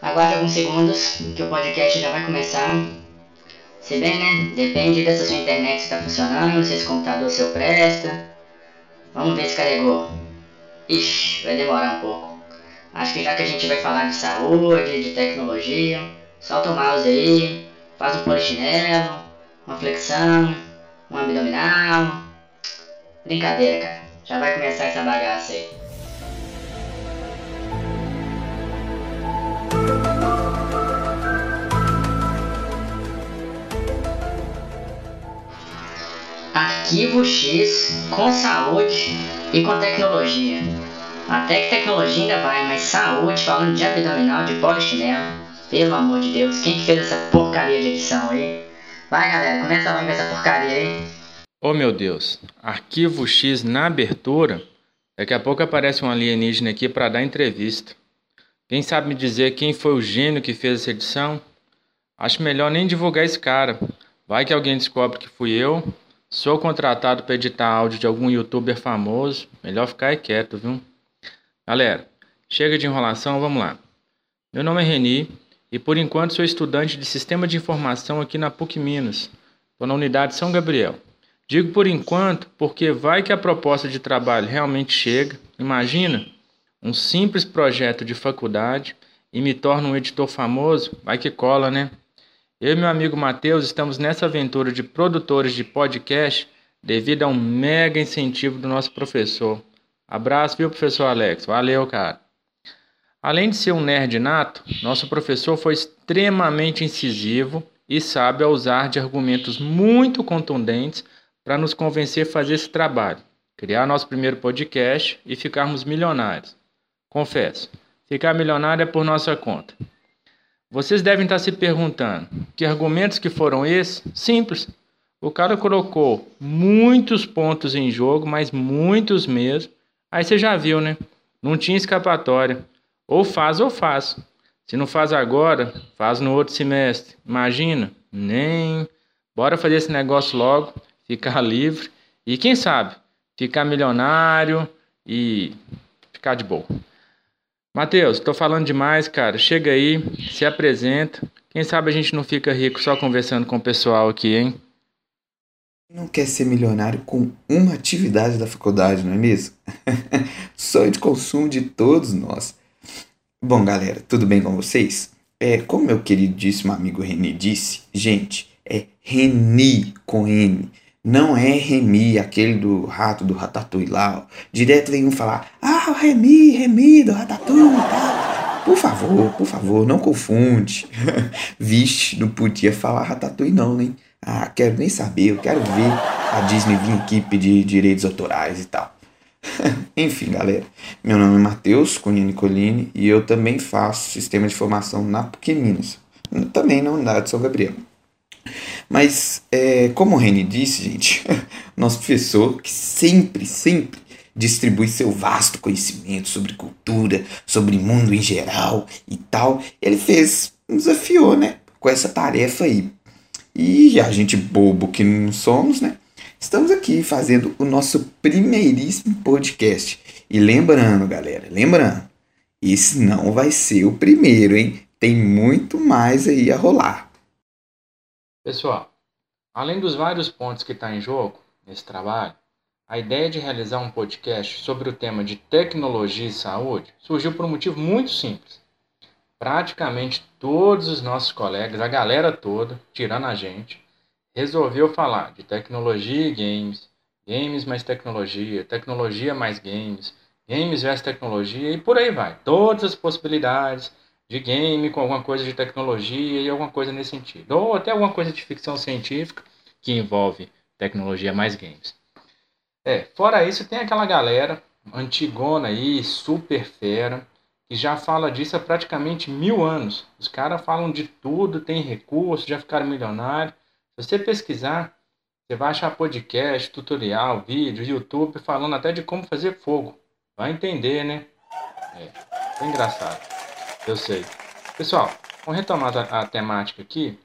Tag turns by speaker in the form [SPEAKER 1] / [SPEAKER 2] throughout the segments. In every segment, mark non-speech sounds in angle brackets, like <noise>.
[SPEAKER 1] Aguarde alguns segundos que o podcast já vai começar. Se bem, né? Depende dessa sua internet está funcionando, se esse computador seu presta. Vamos ver se carregou. Ixi, vai demorar um pouco. Acho que já que a gente vai falar de saúde, de tecnologia, solta o mouse aí, faz um polichinelo, uma flexão, um abdominal. Brincadeira, cara. Já vai começar essa bagaça aí. Arquivo X com saúde e com tecnologia. Até que tecnologia ainda vai, mas saúde, falando de abdominal, de polichinelo, pelo amor de Deus, quem que fez essa porcaria de edição aí? Vai galera, começa logo essa porcaria aí.
[SPEAKER 2] Oh meu Deus, arquivo X na abertura? Daqui a pouco aparece um alienígena aqui para dar entrevista. Quem sabe me dizer quem foi o gênio que fez essa edição? Acho melhor nem divulgar esse cara. Vai que alguém descobre que fui eu Sou contratado para editar áudio de algum youtuber famoso. Melhor ficar quieto, viu? Galera, chega de enrolação, vamos lá. Meu nome é Reni e por enquanto sou estudante de Sistema de Informação aqui na PUC Minas. Estou na unidade São Gabriel. Digo por enquanto porque vai que a proposta de trabalho realmente chega. Imagina, um simples projeto de faculdade e me torna um editor famoso. Vai que cola, né? Eu e meu amigo Matheus estamos nessa aventura de produtores de podcast devido a um mega incentivo do nosso professor. Abraço, viu, professor Alex? Valeu, cara. Além de ser um nerd nato, nosso professor foi extremamente incisivo e sabe usar de argumentos muito contundentes para nos convencer a fazer esse trabalho, criar nosso primeiro podcast e ficarmos milionários. Confesso, ficar milionário é por nossa conta. Vocês devem estar se perguntando: que argumentos que foram esses? Simples. O cara colocou muitos pontos em jogo, mas muitos mesmo. Aí você já viu, né? Não tinha escapatória. Ou faz ou faz. Se não faz agora, faz no outro semestre. Imagina? Nem. Bora fazer esse negócio logo, ficar livre e quem sabe ficar milionário e ficar de boa. Matheus, tô falando demais, cara. Chega aí, se apresenta. Quem sabe a gente não fica rico só conversando com o pessoal aqui, hein?
[SPEAKER 3] Não quer ser milionário com uma atividade da faculdade, não é mesmo? <laughs> Sonho de consumo de todos nós. Bom, galera, tudo bem com vocês? É, como meu queridíssimo amigo René disse, gente, é Reni com N. Não é Remy, aquele do rato do Ratatouille lá. Ó. Direto vem um falar, ah, Remy, Remy do Ratatouille tá. Por favor, por favor, não confunde. <laughs> Vixe, não podia falar Ratatouille não, né? Ah, quero nem saber, eu quero ver a Disney vir aqui pedir direitos autorais e tal. <laughs> Enfim, galera, meu nome é Matheus Cunha Nicolini e eu também faço sistema de formação na PUC Minas, também na unidade de São Gabriel. Mas, é, como o Reni disse, gente, <laughs> nosso professor, que sempre, sempre distribui seu vasto conhecimento sobre cultura, sobre mundo em geral e tal, ele fez, desafiou, né, com essa tarefa aí. E a gente bobo que não somos, né, estamos aqui fazendo o nosso primeiríssimo podcast. E lembrando, galera, lembrando, esse não vai ser o primeiro, hein? Tem muito mais aí a rolar.
[SPEAKER 2] Pessoal, além dos vários pontos que está em jogo nesse trabalho, a ideia de realizar um podcast sobre o tema de tecnologia e saúde surgiu por um motivo muito simples. Praticamente todos os nossos colegas, a galera toda, tirando a gente, resolveu falar de tecnologia e games, games mais tecnologia, tecnologia mais games, games versus tecnologia e por aí vai. Todas as possibilidades de game com alguma coisa de tecnologia e alguma coisa nesse sentido. Ou até alguma coisa de ficção científica que envolve tecnologia mais games. É, fora isso, tem aquela galera antigona aí, super fera, que já fala disso há praticamente mil anos. Os caras falam de tudo, tem recurso, já ficaram milionários. Se você pesquisar, você vai achar podcast, tutorial, vídeo, YouTube falando até de como fazer fogo. Vai entender, né? É, é engraçado. Eu sei. Pessoal, vamos retomar a, a temática aqui.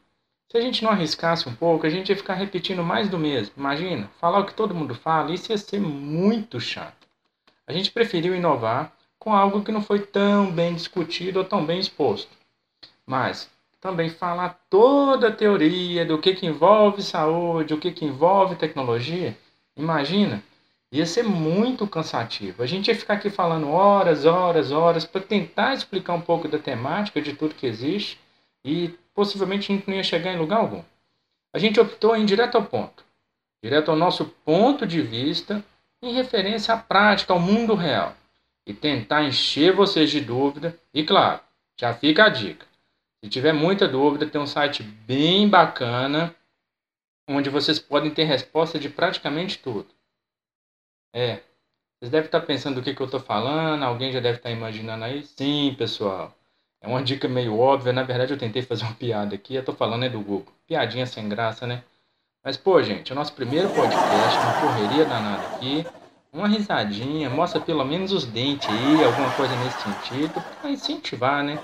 [SPEAKER 2] Se a gente não arriscasse um pouco, a gente ia ficar repetindo mais do mesmo. Imagina, falar o que todo mundo fala, isso ia ser muito chato. A gente preferiu inovar com algo que não foi tão bem discutido ou tão bem exposto. Mas também falar toda a teoria do que, que envolve saúde, o que, que envolve tecnologia, imagina, ia ser muito cansativo. A gente ia ficar aqui falando horas, horas, horas para tentar explicar um pouco da temática de tudo que existe e possivelmente a gente não ia chegar em lugar algum. A gente optou em direto ao ponto, direto ao nosso ponto de vista em referência à prática, ao mundo real e tentar encher vocês de dúvida. E claro, já fica a dica se tiver muita dúvida, tem um site bem bacana onde vocês podem ter resposta de praticamente tudo. É, vocês devem estar pensando o que, que eu estou falando, alguém já deve estar imaginando aí. Sim, pessoal, é uma dica meio óbvia. Na verdade, eu tentei fazer uma piada aqui, eu estou falando é do Google. Piadinha sem graça, né? Mas, pô, gente, é o nosso primeiro podcast, uma correria danada aqui. Uma risadinha, mostra pelo menos os dentes aí, alguma coisa nesse sentido, para incentivar, né?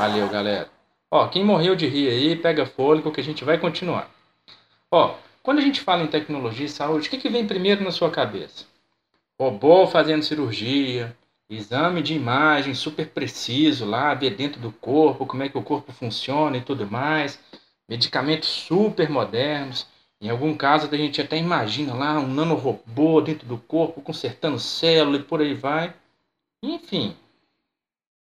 [SPEAKER 2] Valeu, galera. Ó, quem morreu de rir aí, pega fôlego que a gente vai continuar. Ó, quando a gente fala em tecnologia e saúde, o que, que vem primeiro na sua cabeça? Robô fazendo cirurgia, exame de imagem super preciso lá, ver dentro do corpo, como é que o corpo funciona e tudo mais, medicamentos super modernos. Em algum caso a gente até imagina lá um nanorobô dentro do corpo consertando célula e por aí vai. Enfim,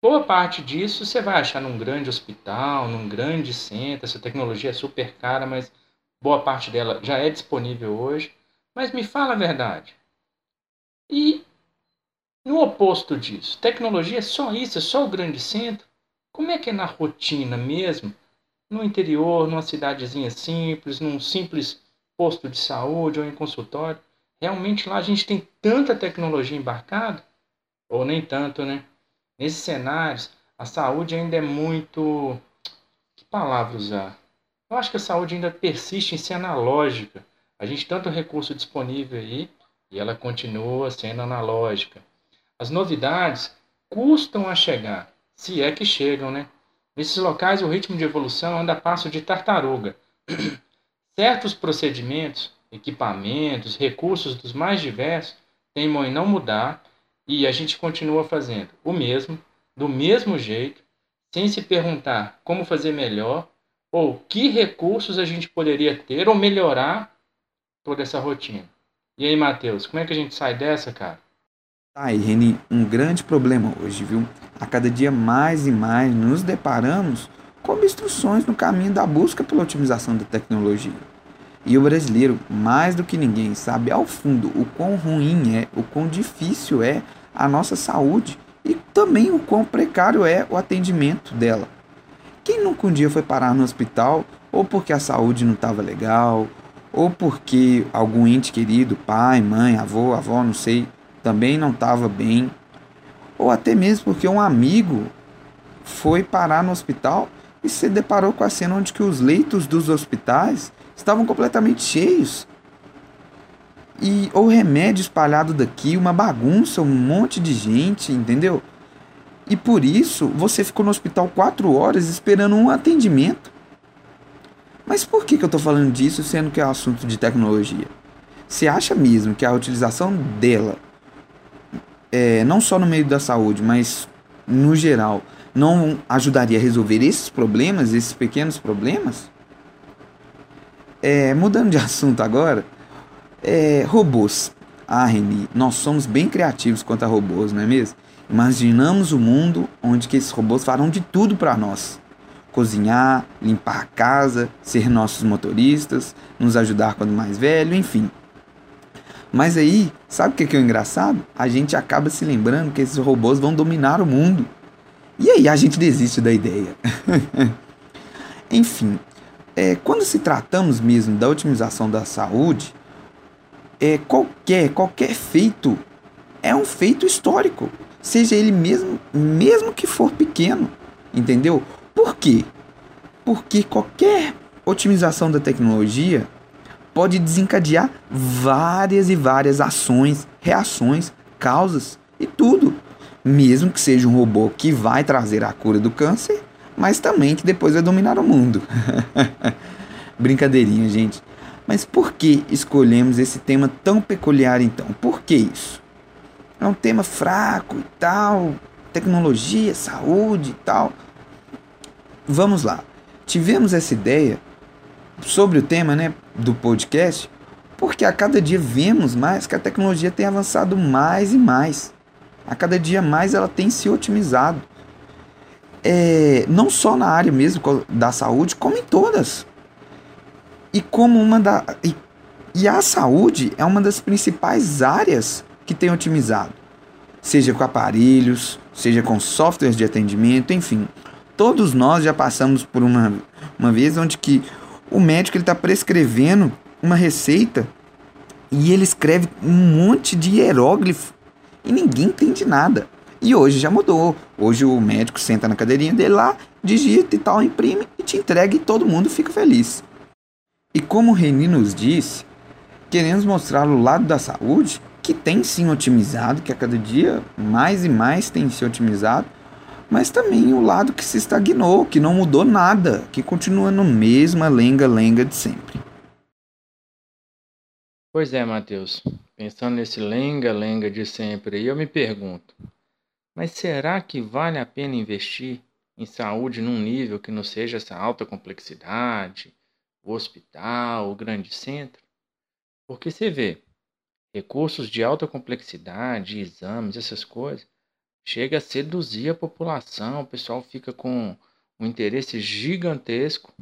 [SPEAKER 2] Boa parte disso você vai achar num grande hospital, num grande centro. Essa tecnologia é super cara, mas boa parte dela já é disponível hoje. Mas me fala a verdade. E no oposto disso, tecnologia é só isso, é só o grande centro? Como é que é na rotina mesmo? No interior, numa cidadezinha simples, num simples posto de saúde ou em consultório? Realmente lá a gente tem tanta tecnologia embarcada? Ou nem tanto, né? Nesses cenários, a saúde ainda é muito. Que palavra usar? Eu acho que a saúde ainda persiste em ser analógica. A gente tanto recurso disponível aí e ela continua sendo analógica. As novidades custam a chegar, se é que chegam, né? Nesses locais o ritmo de evolução anda a passo de tartaruga. <clears throat> Certos procedimentos, equipamentos, recursos dos mais diversos teimam em não mudar e a gente continua fazendo o mesmo, do mesmo jeito, sem se perguntar como fazer melhor ou que recursos a gente poderia ter ou melhorar toda essa rotina. E aí, Matheus, como é que a gente sai dessa, cara?
[SPEAKER 3] Tá aí, Reni, um grande problema hoje, viu? A cada dia mais e mais nos deparamos com obstruções no caminho da busca pela otimização da tecnologia. E o brasileiro, mais do que ninguém, sabe ao fundo o quão ruim é, o quão difícil é a nossa saúde e também o quão precário é o atendimento dela. Nunca um dia foi parar no hospital ou porque a saúde não estava legal, ou porque algum ente querido, pai, mãe, avô, avó, não sei, também não estava bem, ou até mesmo porque um amigo foi parar no hospital e se deparou com a cena onde que os leitos dos hospitais estavam completamente cheios. E ou remédio espalhado daqui, uma bagunça, um monte de gente, entendeu? E por isso você ficou no hospital quatro horas esperando um atendimento. Mas por que, que eu estou falando disso sendo que é um assunto de tecnologia? Você acha mesmo que a utilização dela, é, não só no meio da saúde, mas no geral, não ajudaria a resolver esses problemas, esses pequenos problemas? É, mudando de <laughs> assunto agora, é, robôs. Ah, Reni, nós somos bem criativos quanto a robôs, não é mesmo? Imaginamos o um mundo onde que esses robôs farão de tudo para nós. Cozinhar, limpar a casa, ser nossos motoristas, nos ajudar quando mais velho, enfim. Mas aí, sabe o que é o engraçado? A gente acaba se lembrando que esses robôs vão dominar o mundo. E aí a gente desiste da ideia. <laughs> Enfim, é, quando se tratamos mesmo da otimização da saúde, é, qualquer, qualquer feito é um feito histórico, seja ele mesmo, mesmo que for pequeno, entendeu? Por quê? Porque qualquer otimização da tecnologia pode desencadear várias e várias ações, reações, causas e tudo. Mesmo que seja um robô que vai trazer a cura do câncer, mas também que depois vai dominar o mundo. <laughs> Brincadeirinha, gente. Mas por que escolhemos esse tema tão peculiar então? Por que isso? É um tema fraco e tal, tecnologia, saúde e tal. vamos lá. Tivemos essa ideia sobre o tema né, do podcast porque a cada dia vemos mais que a tecnologia tem avançado mais e mais. A cada dia mais ela tem se otimizado. É, não só na área mesmo da saúde, como em todas. E como uma da. E, e a saúde é uma das principais áreas que tem otimizado. Seja com aparelhos, seja com softwares de atendimento, enfim. Todos nós já passamos por uma, uma vez onde que o médico está prescrevendo uma receita e ele escreve um monte de hieróglifo e ninguém entende nada. E hoje já mudou. Hoje o médico senta na cadeirinha dele lá, digita e tal, imprime e te entrega e todo mundo fica feliz. E como o Reni nos disse, queremos mostrar o lado da saúde que tem sim otimizado, que a cada dia mais e mais tem se otimizado, mas também o lado que se estagnou, que não mudou nada, que continua no mesma lenga-lenga de sempre.
[SPEAKER 2] Pois é, Matheus. Pensando nesse lenga-lenga de sempre, eu me pergunto: mas será que vale a pena investir em saúde num nível que não seja essa alta complexidade, o hospital, o grande centro? Porque você vê, recursos de alta complexidade, exames, essas coisas, chega a seduzir a população, o pessoal fica com um interesse gigantesco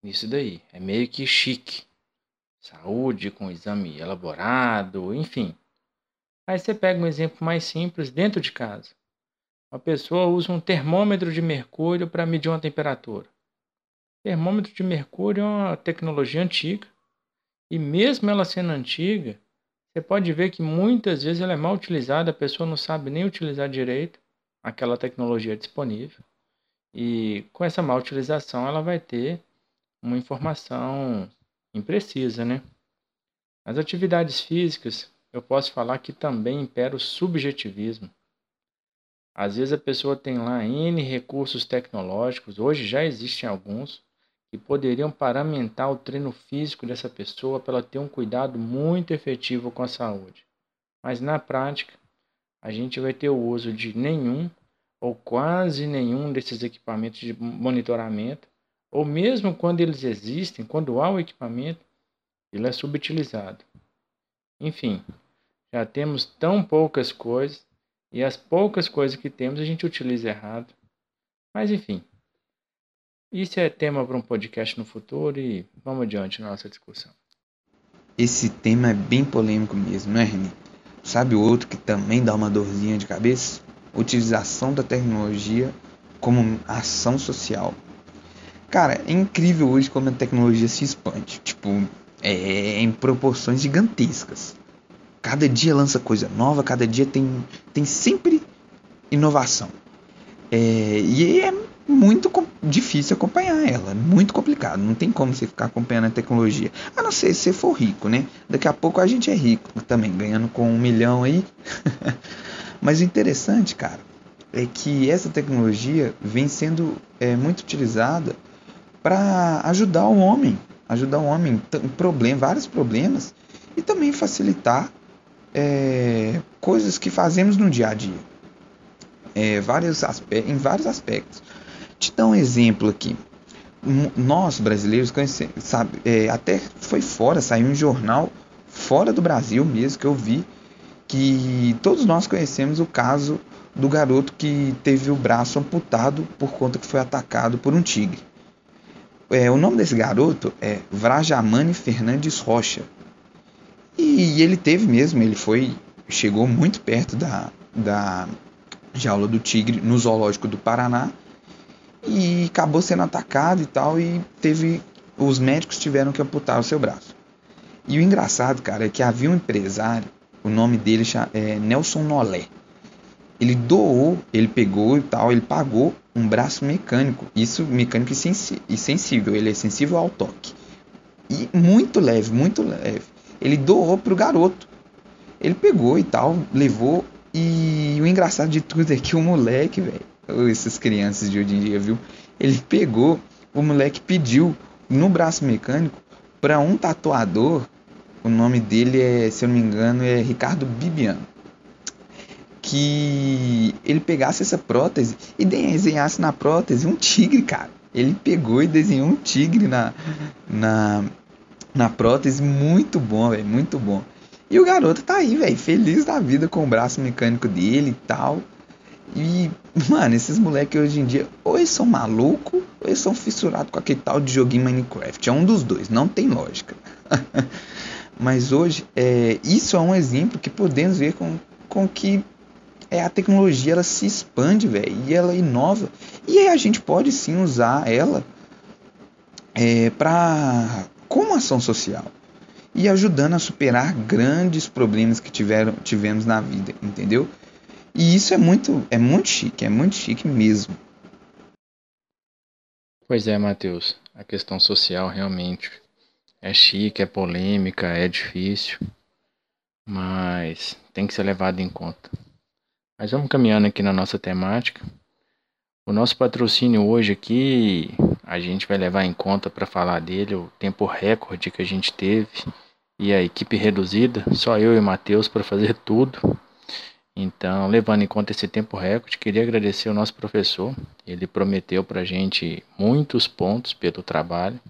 [SPEAKER 2] nisso daí. É meio que chique saúde com exame elaborado, enfim. Aí você pega um exemplo mais simples dentro de casa. Uma pessoa usa um termômetro de mercúrio para medir uma temperatura. Termômetro de mercúrio é uma tecnologia antiga. E mesmo ela sendo antiga, você pode ver que muitas vezes ela é mal utilizada, a pessoa não sabe nem utilizar direito aquela tecnologia disponível. E com essa mal utilização, ela vai ter uma informação imprecisa, né? Nas atividades físicas, eu posso falar que também impera o subjetivismo. Às vezes a pessoa tem lá N recursos tecnológicos, hoje já existem alguns, que poderiam paramentar o treino físico dessa pessoa para ela ter um cuidado muito efetivo com a saúde. Mas na prática, a gente vai ter o uso de nenhum ou quase nenhum desses equipamentos de monitoramento ou mesmo quando eles existem, quando há o equipamento, ele é subutilizado. Enfim, já temos tão poucas coisas e as poucas coisas que temos a gente utiliza errado. Mas enfim, isso é tema para um podcast no futuro e vamos adiante na nossa discussão.
[SPEAKER 3] Esse tema é bem polêmico mesmo, não é, Reni? Sabe o outro que também dá uma dorzinha de cabeça? Utilização da tecnologia como ação social. Cara, é incrível hoje como a tecnologia se expande. Tipo, é, em proporções gigantescas. Cada dia lança coisa nova, cada dia tem, tem sempre inovação. É, e é muito difícil acompanhar ela, muito complicado. Não tem como você ficar acompanhando a tecnologia, a não ser se você for rico, né? Daqui a pouco a gente é rico também, ganhando com um milhão aí. <laughs> Mas o interessante, cara, é que essa tecnologia vem sendo é, muito utilizada para ajudar o homem, ajudar o homem em problem, vários problemas e também facilitar é, coisas que fazemos no dia a dia, é, vários em vários aspectos. Te dar um exemplo aqui. Nós brasileiros sabe, é, até foi fora, saiu um jornal fora do Brasil mesmo que eu vi que todos nós conhecemos o caso do garoto que teve o braço amputado por conta que foi atacado por um tigre. É, o nome desse garoto é Vrajamani Fernandes Rocha. E ele teve mesmo, ele foi, chegou muito perto da, da jaula do tigre no zoológico do Paraná e acabou sendo atacado e tal e teve os médicos tiveram que amputar o seu braço. E o engraçado, cara, é que havia um empresário, o nome dele é Nelson Nolé. Ele doou, ele pegou e tal, ele pagou um braço mecânico. Isso mecânico e sensível. Ele é sensível ao toque. E muito leve, muito leve. Ele doou pro garoto. Ele pegou e tal, levou. E o engraçado de tudo é que o moleque, velho, essas crianças de hoje em dia, viu? Ele pegou, o moleque pediu no braço mecânico para um tatuador. O nome dele é, se eu não me engano, é Ricardo Bibiano que ele pegasse essa prótese e desenhasse na prótese um tigre, cara. Ele pegou e desenhou um tigre na, na, na prótese. Muito bom, velho. Muito bom. E o garoto tá aí, velho, feliz da vida com o braço mecânico dele e tal. E, <laughs> mano, esses moleques hoje em dia, ou eles são malucos, ou eles são fissurados com aquele tal de joguinho Minecraft. É um dos dois, não tem lógica. <laughs> Mas hoje, é, isso é um exemplo que podemos ver com, com que é, a tecnologia ela se expande, velho, e ela inova. E a gente pode sim usar ela é, para como ação social e ajudando a superar grandes problemas que tiveram, tivemos na vida, entendeu? E isso é muito, é muito chique, é muito chique mesmo.
[SPEAKER 2] Pois é, Matheus. A questão social realmente é chique, é polêmica, é difícil, mas tem que ser levado em conta. Mas vamos caminhando aqui na nossa temática. O nosso patrocínio hoje aqui, a gente vai levar em conta para falar dele o tempo recorde que a gente teve e a equipe reduzida, só eu e Matheus para fazer tudo. Então, levando em conta esse tempo recorde, queria agradecer ao nosso professor. Ele prometeu para a gente muitos pontos pelo trabalho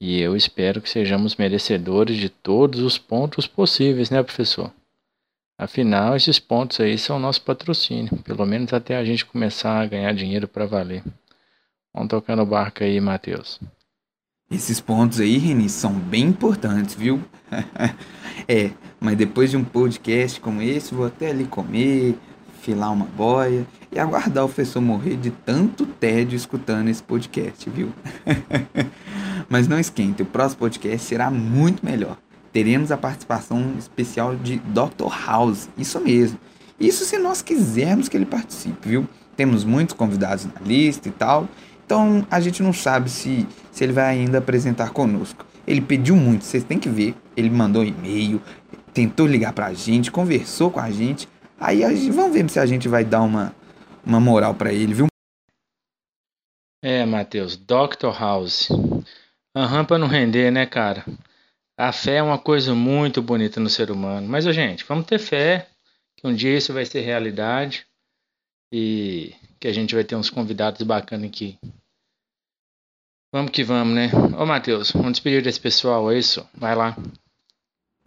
[SPEAKER 2] e eu espero que sejamos merecedores de todos os pontos possíveis, né, professor? Afinal, esses pontos aí são nosso patrocínio, pelo menos até a gente começar a ganhar dinheiro para valer. Vamos tocar no barco aí, Matheus.
[SPEAKER 3] Esses pontos aí, Reni, são bem importantes, viu? <laughs> é, mas depois de um podcast como esse, vou até ali comer, filar uma boia e aguardar o professor morrer de tanto tédio escutando esse podcast, viu? <laughs> mas não esquente, o próximo podcast será muito melhor. Teremos a participação especial de Dr. House, isso mesmo. Isso se nós quisermos que ele participe, viu? Temos muitos convidados na lista e tal. Então a gente não sabe se, se ele vai ainda apresentar conosco. Ele pediu muito, vocês têm que ver. Ele mandou um e-mail, tentou ligar pra gente, conversou com a gente. Aí a gente, vamos ver se a gente vai dar uma, uma moral para ele, viu?
[SPEAKER 2] É, Matheus, Dr. House. Aham, pra não render, né, cara? A fé é uma coisa muito bonita no ser humano. Mas, gente, vamos ter fé que um dia isso vai ser realidade e que a gente vai ter uns convidados bacanas aqui. Vamos que vamos, né? Ô, Matheus, vamos despedir desse pessoal, é isso? Vai lá.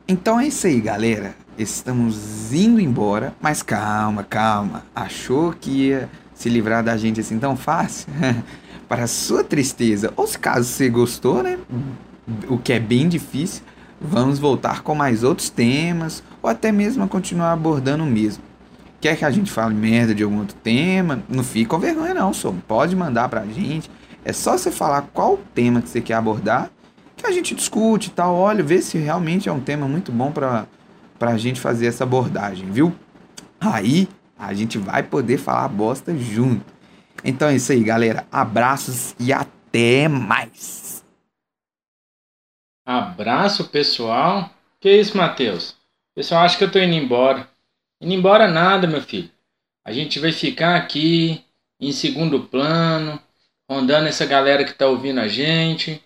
[SPEAKER 3] Então é isso aí, galera. Estamos indo embora, mas calma, calma. Achou que ia se livrar da gente assim tão fácil? <laughs> Para sua tristeza, ou se caso você gostou, né? O que é bem difícil, vamos voltar com mais outros temas, ou até mesmo continuar abordando o mesmo. Quer que a gente fale merda de algum outro tema? Não fique com vergonha não, só pode mandar pra gente é só você falar qual tema que você quer abordar, que a gente discute e tal. Olha, vê se realmente é um tema muito bom para a gente fazer essa abordagem, viu? Aí a gente vai poder falar bosta junto. Então é isso aí, galera. Abraços e até mais.
[SPEAKER 2] Abraço, pessoal. Que isso, Matheus? Pessoal acha que eu tô indo embora. Indo embora nada, meu filho. A gente vai ficar aqui em segundo plano, rondando essa galera que está ouvindo a gente.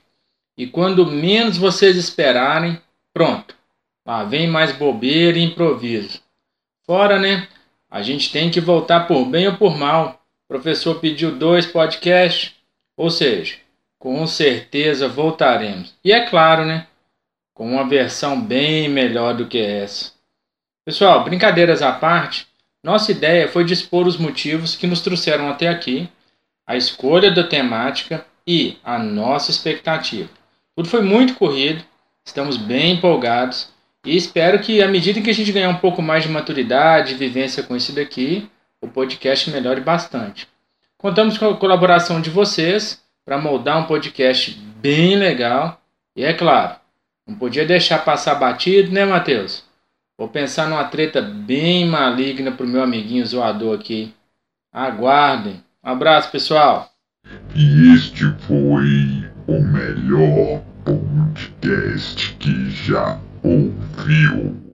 [SPEAKER 2] E quando menos vocês esperarem, pronto. Lá vem mais bobeira e improviso. Fora, né? A gente tem que voltar por bem ou por mal. O professor pediu dois podcasts, ou seja, com certeza voltaremos. E é claro, né? Com uma versão bem melhor do que essa. Pessoal, brincadeiras à parte, nossa ideia foi dispor os motivos que nos trouxeram até aqui a escolha da temática e a nossa expectativa. Tudo foi muito corrido, estamos bem empolgados e espero que, à medida que a gente ganhar um pouco mais de maturidade e vivência com isso daqui, o podcast melhore bastante. Contamos com a colaboração de vocês para moldar um podcast bem legal e, é claro, não podia deixar passar batido, né, Matheus? Vou pensar numa treta bem maligna pro meu amiguinho zoador aqui. Aguardem. Um abraço, pessoal.
[SPEAKER 4] E este foi o melhor podcast que já ouviu.